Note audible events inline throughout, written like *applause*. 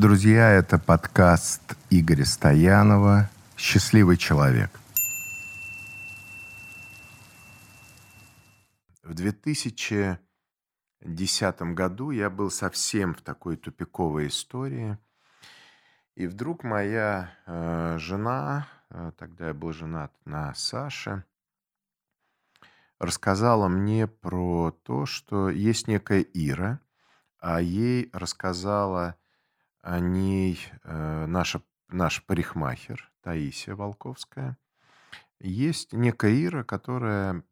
Друзья, это подкаст Игоря Стоянова «Счастливый человек». В 2010 году я был совсем в такой тупиковой истории. И вдруг моя э, жена, э, тогда я был женат на Саше, рассказала мне про то, что есть некая Ира, а ей рассказала о ней э, наша, наш парикмахер Таисия Волковская. Есть некая Ира, которая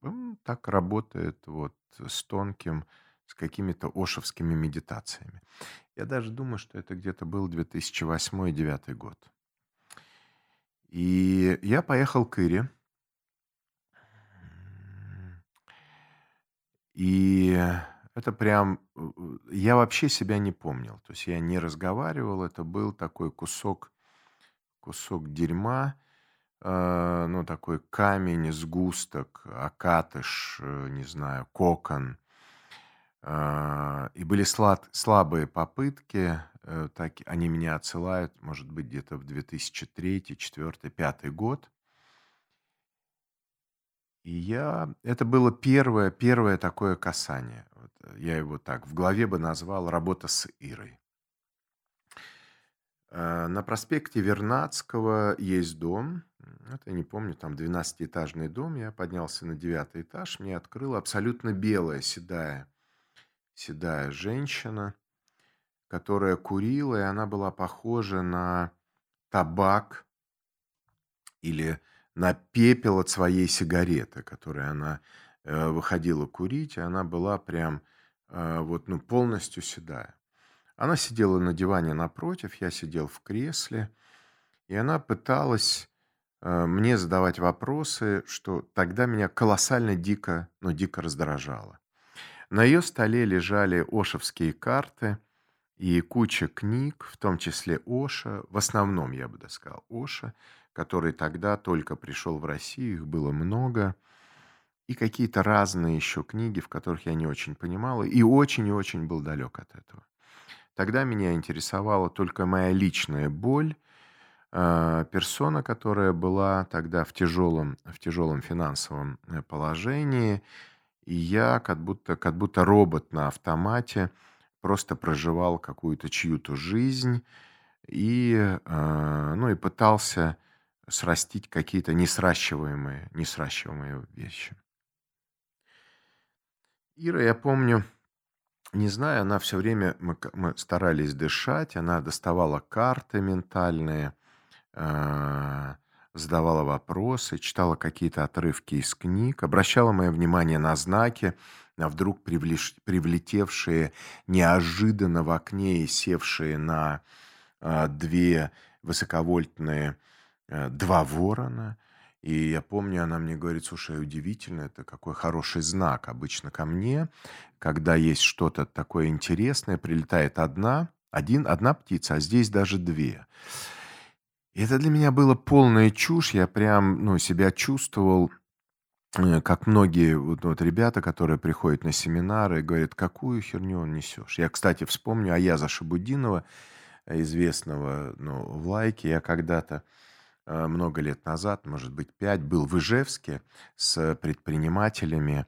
так работает вот с тонким, с какими-то ошевскими медитациями. Я даже думаю, что это где-то был 2008-2009 год. И я поехал к Ире. И это прям... Э, э, я вообще себя не помнил. То есть я не разговаривал. Это был такой кусок, кусок дерьма. э, ну, такой камень, сгусток, окатыш, э, не знаю, кокон. Э, И были слад- слабые попытки. э, Так они меня отсылают, может быть, где-то в 2003, 2004, 2005 год. И я... Это было первое, первое такое касание. Я его так в голове бы назвал «Работа с Ирой». Э, На проспекте Вернадского есть дом. Это, я не помню, там 12-этажный дом. Я поднялся на девятый этаж. Мне открыла абсолютно белая, седая, седая женщина, которая курила, и она была похожа на табак или на пепел от своей сигареты, которой она э, выходила курить, и она была прям вот, ну, полностью седая. Она сидела на диване напротив, я сидел в кресле, и она пыталась э, мне задавать вопросы, что тогда меня колоссально дико, ну, дико раздражало. На ее столе лежали ошевские карты и куча книг, в том числе Оша, в основном, я бы сказал, Оша, который тогда только пришел в Россию, их было много, и какие-то разные еще книги, в которых я не очень понимал, и очень и очень был далек от этого. Тогда меня интересовала только моя личная боль, э, персона, которая была тогда в тяжелом, в тяжелом финансовом э, положении, и я как будто, как будто робот на автомате просто проживал какую-то чью-то жизнь и, э, ну, и пытался срастить какие-то несращиваемые, несращиваемые вещи. Ира, я помню, не знаю, она все время, мы, мы старались дышать, она доставала карты ментальные, э, задавала вопросы, читала какие-то отрывки из книг, обращала мое внимание на знаки, на вдруг привлеш, привлетевшие неожиданно в окне и севшие на э, две высоковольтные э, два ворона. И я помню, она мне говорит, слушай, удивительно, это какой хороший знак обычно ко мне, когда есть что-то такое интересное, прилетает одна, один, одна птица, а здесь даже две. И это для меня было полная чушь, я прям, ну, себя чувствовал, э, как многие вот, вот ребята, которые приходят на семинары говорят, какую херню он несешь. Я, кстати, вспомню Аяза Шабудинова, известного ну, в лайке. Я когда-то э, много лет назад, может быть, пять, был в Ижевске с предпринимателями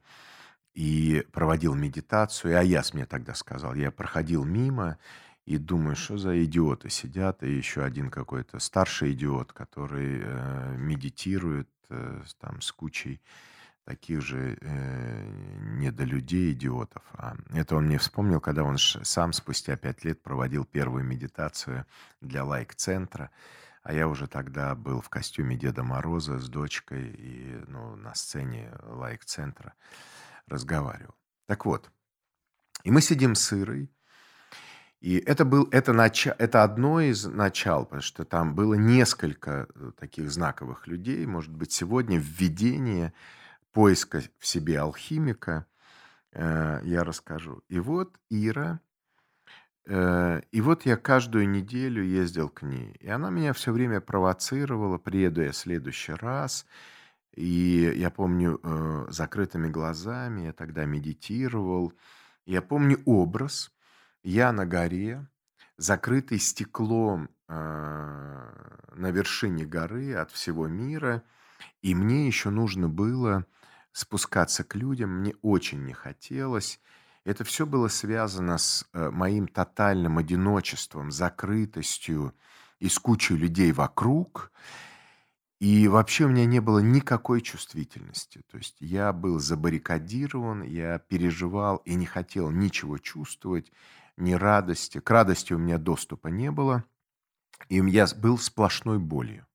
и проводил медитацию. И Аяс мне тогда сказал, я проходил мимо и думаю, что за идиоты сидят, и еще один какой-то старший идиот, который э, медитирует э, там с кучей таких же э, недолюдей, идиотов. А это он мне вспомнил, когда он сам спустя пять лет проводил первую медитацию для лайк-центра. А я уже тогда был в костюме Деда Мороза с дочкой и ну, на сцене лайк-центра разговаривал. Так вот, и мы сидим с Ирой, и это, был, это, нач, это одно из начал, потому что там было несколько э, таких знаковых людей. Может быть, сегодня введение поиска в себе алхимика э, я расскажу. И вот Ира, и вот я каждую неделю ездил к ней. И она меня все время провоцировала, приеду я в следующий раз. И я помню э, закрытыми глазами, я тогда медитировал. Я помню образ – я на горе, закрытый стеклом а, на вершине горы от всего мира, и мне еще нужно было спускаться к людям, мне очень не хотелось. Это все было связано с э, моим тотальным одиночеством, закрытостью и с кучей людей вокруг. И вообще у меня не было никакой чувствительности. То есть я был забаррикадирован, я переживал и не хотел ничего чувствовать, ни радости. К радости у меня доступа не было. И я был сплошной болью.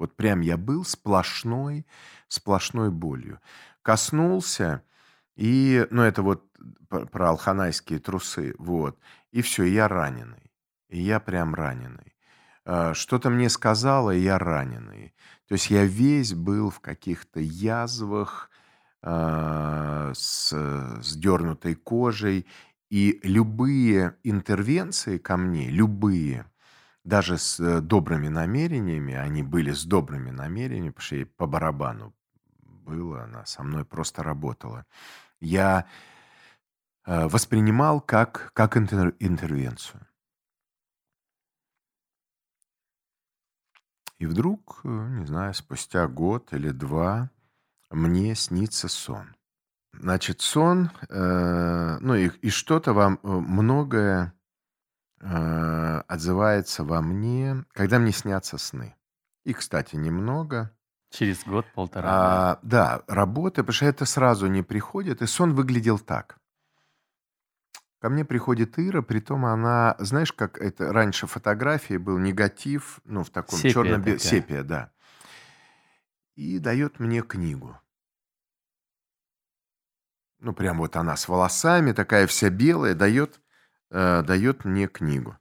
Вот прям я был сплошной, сплошной болью. Коснулся, и, ну, это вот про алханайские трусы, вот. И все, я раненый. И я прям раненый. А, что-то мне сказала, я раненый. То есть я весь был в каких-то язвах, э, с сдернутой кожей, и любые интервенции ко мне, любые, даже с э, добрыми намерениями, они были с добрыми намерениями, потому что ей по барабану было, она со мной просто работала. Я э, воспринимал как, как интер, интервенцию. И вдруг, э, не знаю, спустя год или два мне снится сон. Значит, сон, э, ну и, и что-то вам э, многое э, отзывается во мне, когда мне снятся сны. И, кстати, немного. Через год-полтора. А, да, работа, потому что это сразу не приходит. И сон выглядел так. Ко мне приходит Ира, притом она, знаешь, как это раньше фотографии был негатив, ну, в таком Сепия черно такая. Сепия, да. И дает мне книгу. Ну, прям вот она с волосами, такая вся белая, дает, э, дает мне книгу.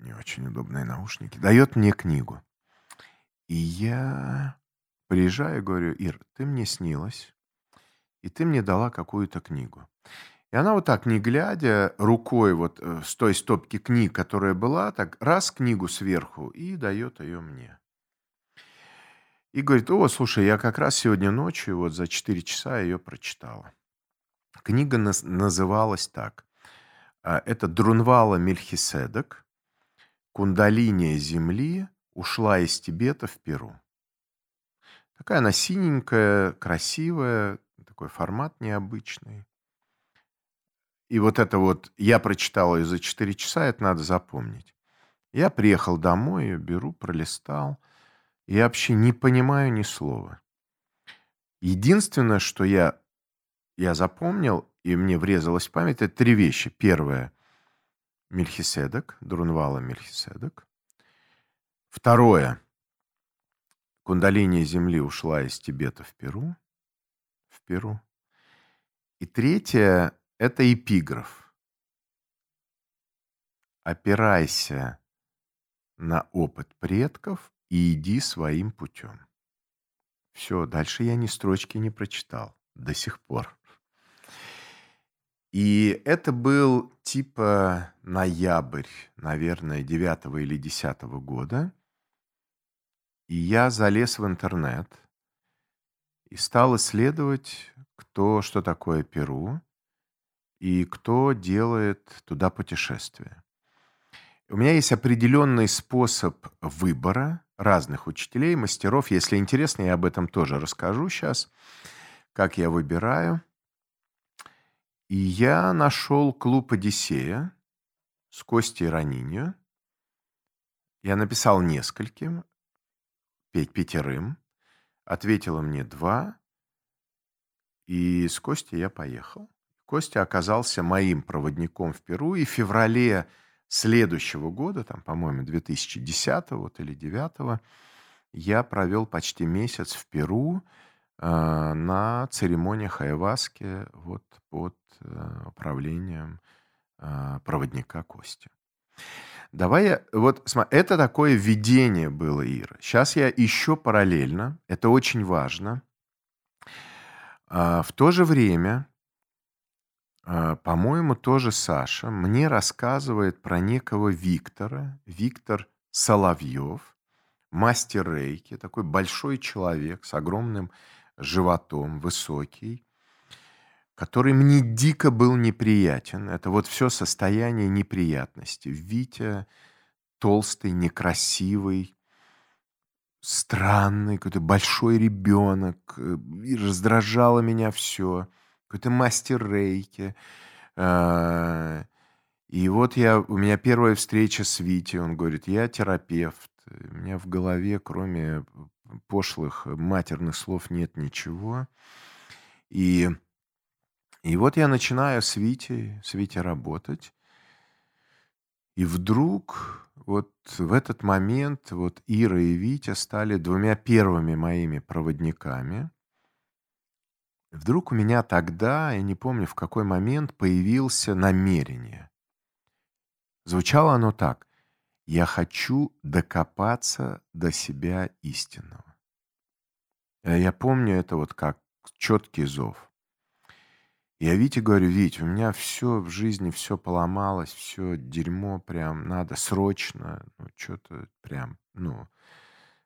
Не очень удобные наушники. Дает мне книгу. И я приезжаю говорю, Ир, ты мне снилась и ты мне дала какую-то книгу. И она вот так, не глядя, рукой вот э, с той стопки книг, которая была, так раз книгу сверху и дает ее мне. И говорит, о, слушай, я как раз сегодня ночью, вот за 4 часа ее прочитала. Книга наз- называлась так. А, Это Друнвала Мельхиседек, Кундалиния Земли ушла из Тибета в Перу. Такая она синенькая, красивая, такой формат необычный. И вот это вот, я прочитал ее за 4 часа, это надо запомнить. Я приехал домой, ее беру, пролистал. Я вообще не понимаю ни слова. Единственное, что я, я запомнил, и мне врезалось в память, это три вещи. Первое – Мельхиседек, Друнвала Мельхиседек. Второе – Кундалиния Земли ушла из Тибета в Перу. В Перу. И третье – это эпиграф. Опирайся на опыт предков и иди своим путем. Все, дальше я ни строчки не прочитал до сих пор. И это был типа ноябрь, наверное, 9 или 10 года. И я залез в интернет и стал исследовать, кто, что такое Перу и кто делает туда путешествия. У меня есть определенный способ выбора разных учителей, мастеров. Если интересно, я об этом тоже расскажу сейчас, как я выбираю. И я нашел клуб «Одиссея» с Костей Ранинью. Я написал нескольким, пять пятерым. Ответила мне два. И с Костей я поехал. Костя оказался моим проводником в Перу. И в феврале следующего года, там, по-моему, 2010 вот, или 2009, я провел почти месяц в Перу э, на церемониях айваски вот, под э, управлением э, проводника Кости. Давай я, вот, смотри, это такое видение было, Ира. Сейчас я еще параллельно, это очень важно. А, в то же время а, по-моему, тоже Саша мне рассказывает про некого Виктора, Виктор Соловьев, мастер рейки, такой большой человек с огромным животом, высокий. Который мне дико был неприятен. Это вот все состояние неприятности. Витя толстый, некрасивый, странный, какой-то большой ребенок. Э, и раздражало меня все. Какой-то мастер рейки. А, и вот я, у меня первая встреча с Витей. Он говорит, я терапевт. У меня в голове, кроме пошлых матерных слов, нет ничего. И и вот я начинаю с Витей, с Витей работать. И вдруг вот в этот момент вот Ира и Витя стали двумя первыми моими проводниками. Вдруг у меня тогда, я не помню в какой момент, появился намерение. Звучало оно так. Я хочу докопаться до себя истинного. Э, я помню это вот как четкий зов. Я Вите говорю, Вить, у меня все в жизни, все поломалось, все дерьмо прям, надо срочно, ну, что-то прям, ну,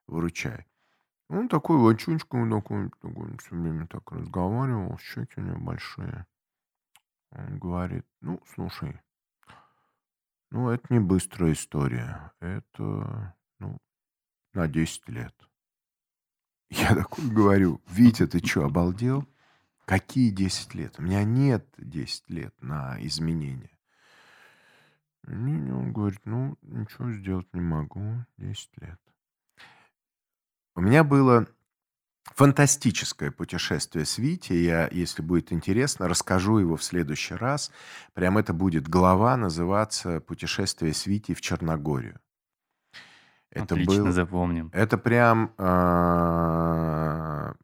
выручай. Он такой лачунчик, он такой, такой все время так разговаривал, щеки у него большие. Он говорит, ну, слушай, ну, это не быстрая история, это, ну, на 10 лет. Я такой говорю, Витя, ты что, обалдел? Какие 10 лет? У меня нет 10 лет на изменения. Не, не, он говорит, ну, ничего сделать не могу, 10 лет. У меня было фантастическое путешествие с Витей. Я, если будет интересно, расскажу его в следующий раз. Прям это будет глава называться «Путешествие с Витей в Черногорию». Это Отлично был, запомним. Это прям, э,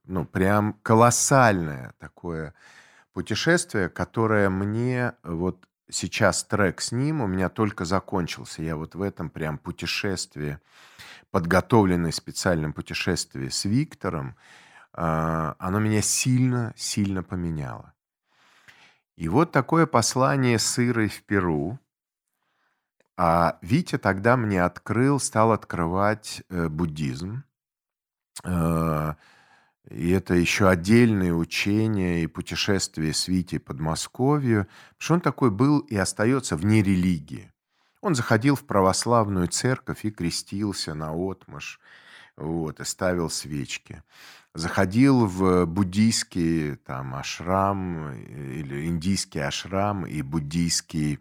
ну, прям колоссальное такое путешествие, которое мне вот сейчас трек с ним у меня только закончился. Я вот в этом прям путешествии, подготовленное специальном путешествии с Виктором, э, оно меня сильно-сильно поменяло. И вот такое послание с Ирой в Перу – а Витя тогда мне открыл, стал открывать э, буддизм. Э, и это еще отдельные учения и путешествия с Витей под Подмосковью. Потому что он такой был и остается вне религии. Он заходил в православную церковь и крестился на отмаш, вот, и ставил свечки. Заходил в буддийский там ашрам э, или индийский ашрам и буддийский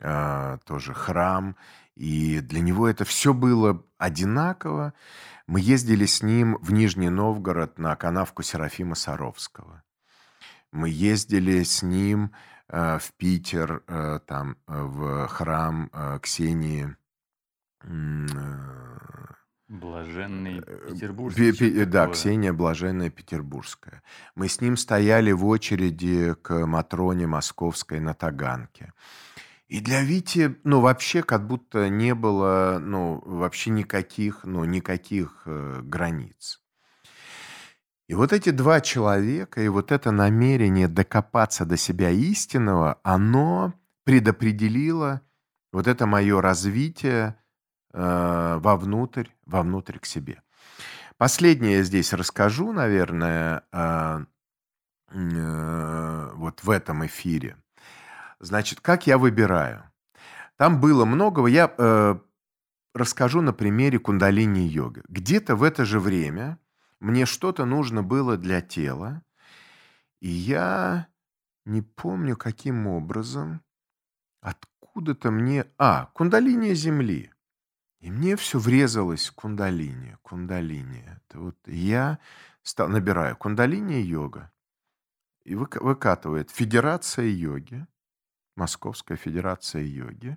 а, тоже храм. И для него это все было одинаково. Мы ездили с ним в Нижний Новгород на канавку Серафима Саровского. Мы ездили с ним э, в Питер, э, там, э, в храм Ксении. Блаженный Петербургский. Пи, да, Ксения Блаженная Петербургская. Мы с ним стояли в очереди к Матроне Московской на Таганке. И для Вити, ну, вообще как будто не было, ну, вообще никаких, ну, никаких э, границ. И вот эти два человека, и вот это намерение докопаться до себя истинного, оно предопределило вот это мое развитие э, вовнутрь, вовнутрь к себе. Последнее я здесь расскажу, наверное, э, э, вот в этом эфире – Значит, как я выбираю? Там было многого. Я э, расскажу на примере кундалини-йоги. Где-то в это же время мне что-то нужно было для тела, и я не помню, каким образом, откуда-то мне... А, кундалиния Земли. И мне все врезалось кундалини, кундалини. Это вот я стал, набираю кундалини йога. И выкатывает Федерация йоги. Московская Федерация йоги,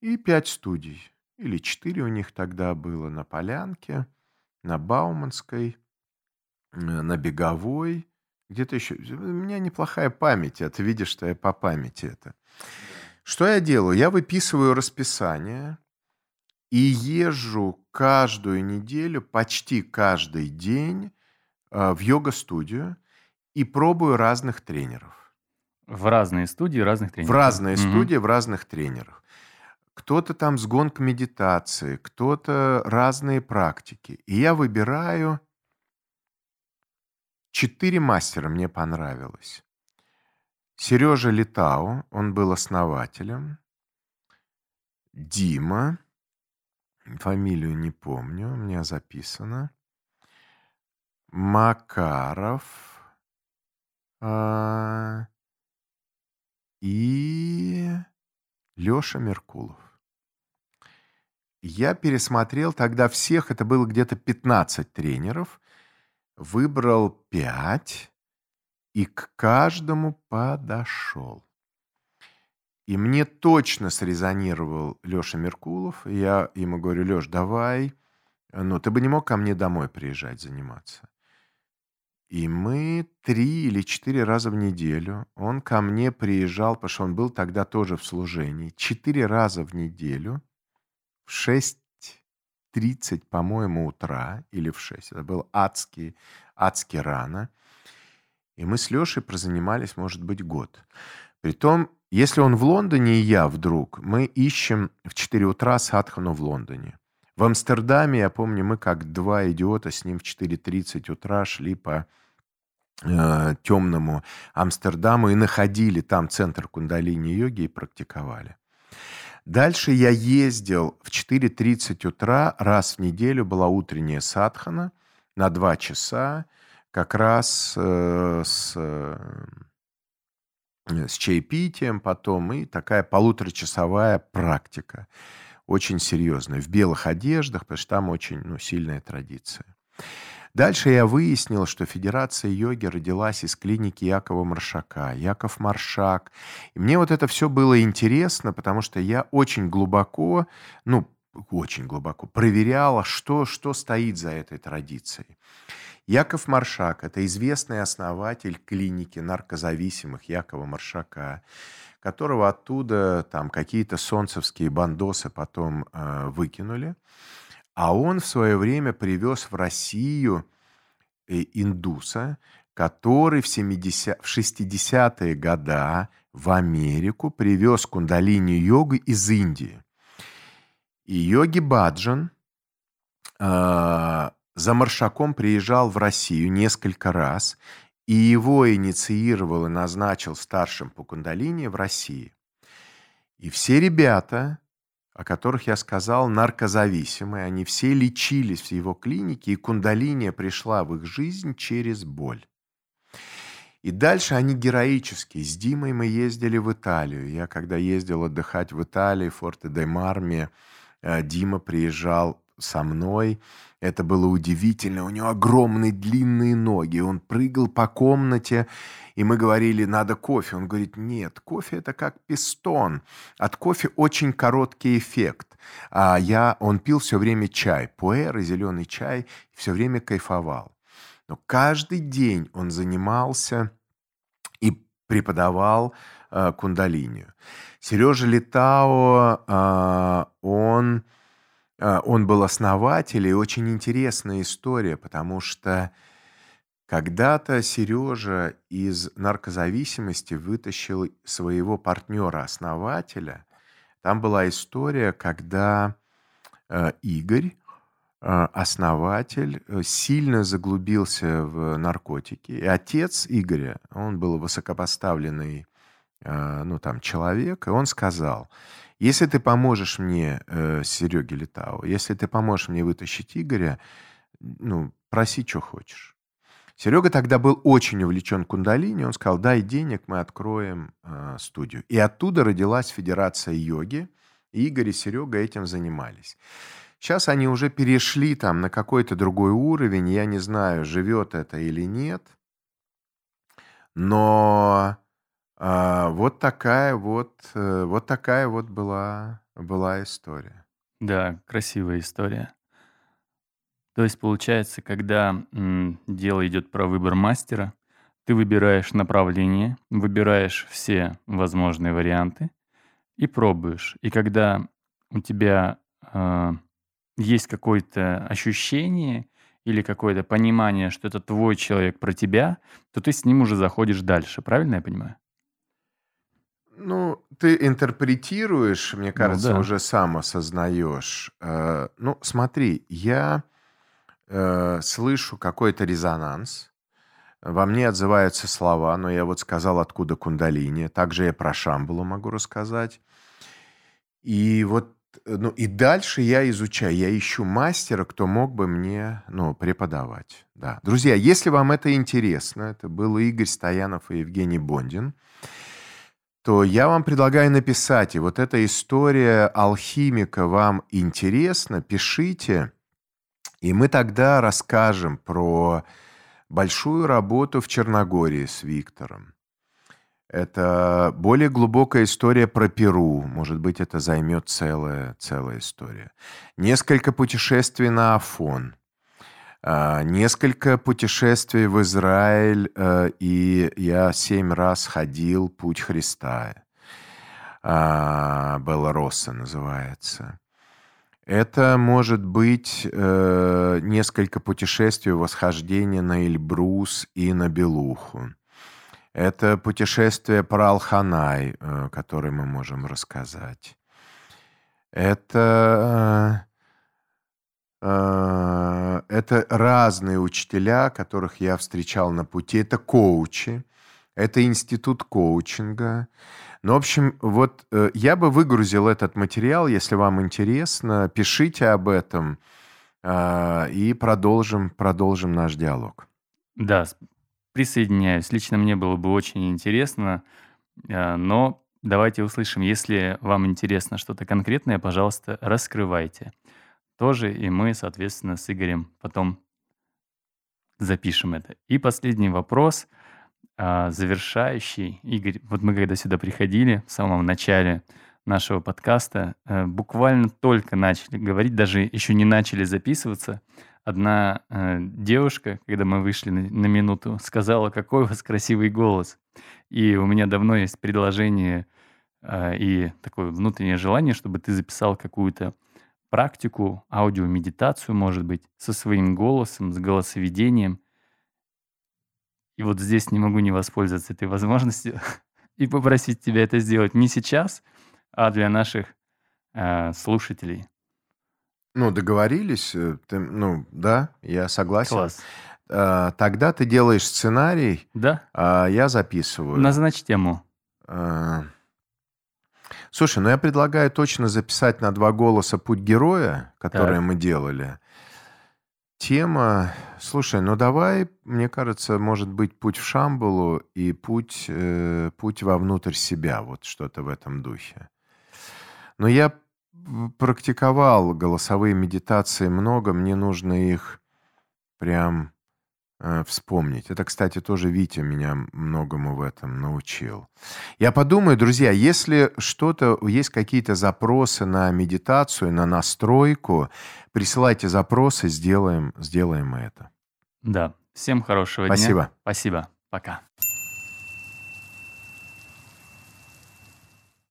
и пять студий, или четыре у них тогда было на Полянке, на Бауманской, э, на Беговой, где-то еще. У меня неплохая память, а ты видишь, что я по памяти это. Что я делаю? Я выписываю расписание и езжу каждую неделю, почти каждый день э, в йога-студию и пробую разных тренеров. В разные студии разных тренеров. В разные угу. студии, в разных тренерах. Кто-то там сгон к медитации, кто-то разные практики. И я выбираю... Четыре мастера мне понравилось. Сережа Литау, он был основателем. Дима, фамилию не помню, у меня записано. Макаров. А, и Лёша Меркулов. Я пересмотрел тогда всех, это было где-то 15 тренеров, выбрал 5 и к каждому подошел. И мне точно срезонировал Лёша Меркулов. Я ему говорю, Лёш, давай, ну, ты бы не мог ко мне домой приезжать заниматься. И мы три или четыре раза в неделю, он ко мне приезжал, потому что он был тогда тоже в служении, четыре раза в неделю в 6.30, по-моему, утра или в 6. Это было адски, адски рано. И мы с Лешей прозанимались, может быть, год. Притом, если он в Лондоне и я вдруг, мы ищем в 4 утра садхану в Лондоне. В Амстердаме, я помню, мы как два идиота с ним в 4.30 утра шли по э, темному Амстердаму и находили там центр кундалини-йоги и практиковали. Дальше я ездил в 4.30 утра, раз в неделю была утренняя садхана на два часа, как раз э, с, э, с чаепитием потом и такая полуторачасовая практика очень серьезная, в белых одеждах, потому что там очень ну, сильная традиция. Дальше я выяснил, что Федерация йоги родилась из клиники Якова Маршака, Яков Маршак. И мне вот это все было интересно, потому что я очень глубоко, ну, очень глубоко проверяла, что, что стоит за этой традицией. Яков Маршак – это известный основатель клиники наркозависимых Якова Маршака которого оттуда там какие-то солнцевские бандосы потом э, выкинули. А он в свое время привез в Россию э, индуса, который в, 70, в 60-е годы в Америку привез кундалини-йогу из Индии. И йоги Баджан э, за Маршаком приезжал в Россию несколько раз и его инициировал и назначил старшим по кундалини в России. И все ребята, о которых я сказал, наркозависимые, они все лечились в его клинике, и кундалиния пришла в их жизнь через боль. И дальше они героические. С Димой мы ездили в Италию. Я когда ездил отдыхать в Италии, Форте де Марме, э, Дима приезжал со мной. Это было удивительно. У него огромные длинные ноги. Он прыгал по комнате, и мы говорили, надо кофе. Он говорит, нет, кофе это как пистон. От кофе очень короткий эффект. А я, он пил все время чай, пуэр и зеленый чай, все время кайфовал. Но каждый день он занимался и преподавал э, кундалинию. Сережа Литао, э, он он был основатель, и очень интересная история, потому что когда-то Сережа из наркозависимости вытащил своего партнера-основателя. Там была история, когда э, Игорь, э, основатель, э, сильно заглубился в наркотики. И отец Игоря, он был высокопоставленный ну, там, человек, и он сказал, если ты поможешь мне, э, Сереге Летау, если ты поможешь мне вытащить Игоря, ну, проси, что хочешь. Серега тогда был очень увлечен кундалини. Он сказал, дай денег, мы откроем э, студию. И оттуда родилась Федерация йоги. И Игорь и Серега этим занимались. Сейчас они уже перешли там на какой-то другой уровень. Я не знаю, живет это или нет. Но а, вот такая вот, э, вот такая вот была, была история. Да, красивая история. То есть получается, когда м, дело идет про выбор мастера, ты выбираешь направление, выбираешь все возможные варианты и пробуешь. И когда у тебя э, есть какое-то ощущение или какое-то понимание, что это твой человек про тебя, то ты с ним уже заходишь дальше. Правильно я понимаю? Ну, ты интерпретируешь, мне ну кажется, да. уже сам осознаешь. Э, ну, смотри, я э, слышу какой-то резонанс, Во мне отзываются слова, но я вот сказал, откуда кундалини. Также я про Шамбалу могу рассказать. И вот, ну, и дальше я изучаю, я ищу мастера, кто мог бы мне, ну, преподавать. Да. Друзья, если вам это интересно, это был Игорь Стоянов и Евгений Бондин, то я вам предлагаю написать, и вот эта история алхимика вам интересна, пишите, и мы тогда расскажем про большую работу в Черногории с Виктором. Это более глубокая история про Перу. Может быть, это займет целая, целая история. Несколько путешествий на Афон. А, несколько путешествий в Израиль, э, и я семь раз ходил «Путь Христа». А, Белороса называется. Это может быть э, несколько путешествий восхождения на Эльбрус и на Белуху. Это путешествие про Алханай, э, которое мы можем рассказать. Это, э, это разные учителя, которых я встречал на пути. Это коучи, это институт коучинга. Ну, в общем, вот э, я бы выгрузил этот материал, если вам интересно. Пишите об этом э, и продолжим, продолжим наш диалог. Да, присоединяюсь. Лично мне было бы очень интересно, э, но давайте услышим. Если вам интересно что-то конкретное, пожалуйста, раскрывайте. Тоже и мы, соответственно, с Игорем потом запишем это. И последний вопрос – а, завершающий. Игорь, вот мы когда сюда приходили, в самом начале нашего подкаста, э, буквально только начали говорить, даже еще не начали записываться, одна э, девушка, когда мы вышли на, минуту, сказала, какой у вас красивый голос. И у меня давно есть предложение э, и такое внутреннее желание, чтобы ты записал какую-то практику, аудиомедитацию, может быть, со своим голосом, с голосоведением – и вот здесь не могу не воспользоваться этой возможностью *laughs* и попросить тебя это сделать не сейчас, а для наших э, слушателей. Ну, договорились. Э, ты, ну, да, я согласен. Класс. А, тогда ты делаешь сценарий, Да? а я записываю. Назначь тему. А, Слушай, ну я предлагаю точно записать на два голоса «Путь героя», который Так. мы делали. Тема, слушай, ну давай, мне кажется, может быть, путь в Шамбалу и путь, э, путь вовнутрь себя, вот что-то в этом духе. Но я практиковал голосовые медитации много, мне нужно их прям э, вспомнить. Это, кстати, тоже Витя меня многому в этом научил. Я подумаю, друзья, если что-то, есть какие-то запросы на медитацию, на настройку, присылайте запросы, сделаем, сделаем это. Да. Всем хорошего дня. Спасибо. Спасибо. Пока.